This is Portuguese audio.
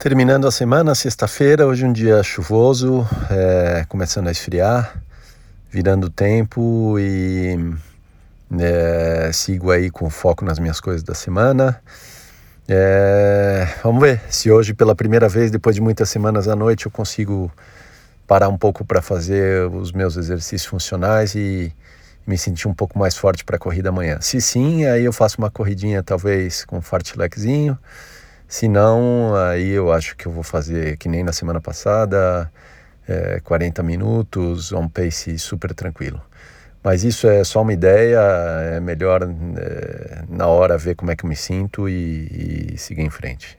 Terminando a semana, sexta-feira, hoje um dia chuvoso, é, começando a esfriar, virando o tempo e é, sigo aí com foco nas minhas coisas da semana. É, vamos ver se hoje, pela primeira vez, depois de muitas semanas à noite, eu consigo parar um pouco para fazer os meus exercícios funcionais e me sentir um pouco mais forte para a corrida amanhã. Se sim, aí eu faço uma corridinha talvez com um fartlequezinho se não, aí eu acho que eu vou fazer que nem na semana passada, é, 40 minutos, um pace super tranquilo. Mas isso é só uma ideia, é melhor é, na hora ver como é que eu me sinto e, e seguir em frente.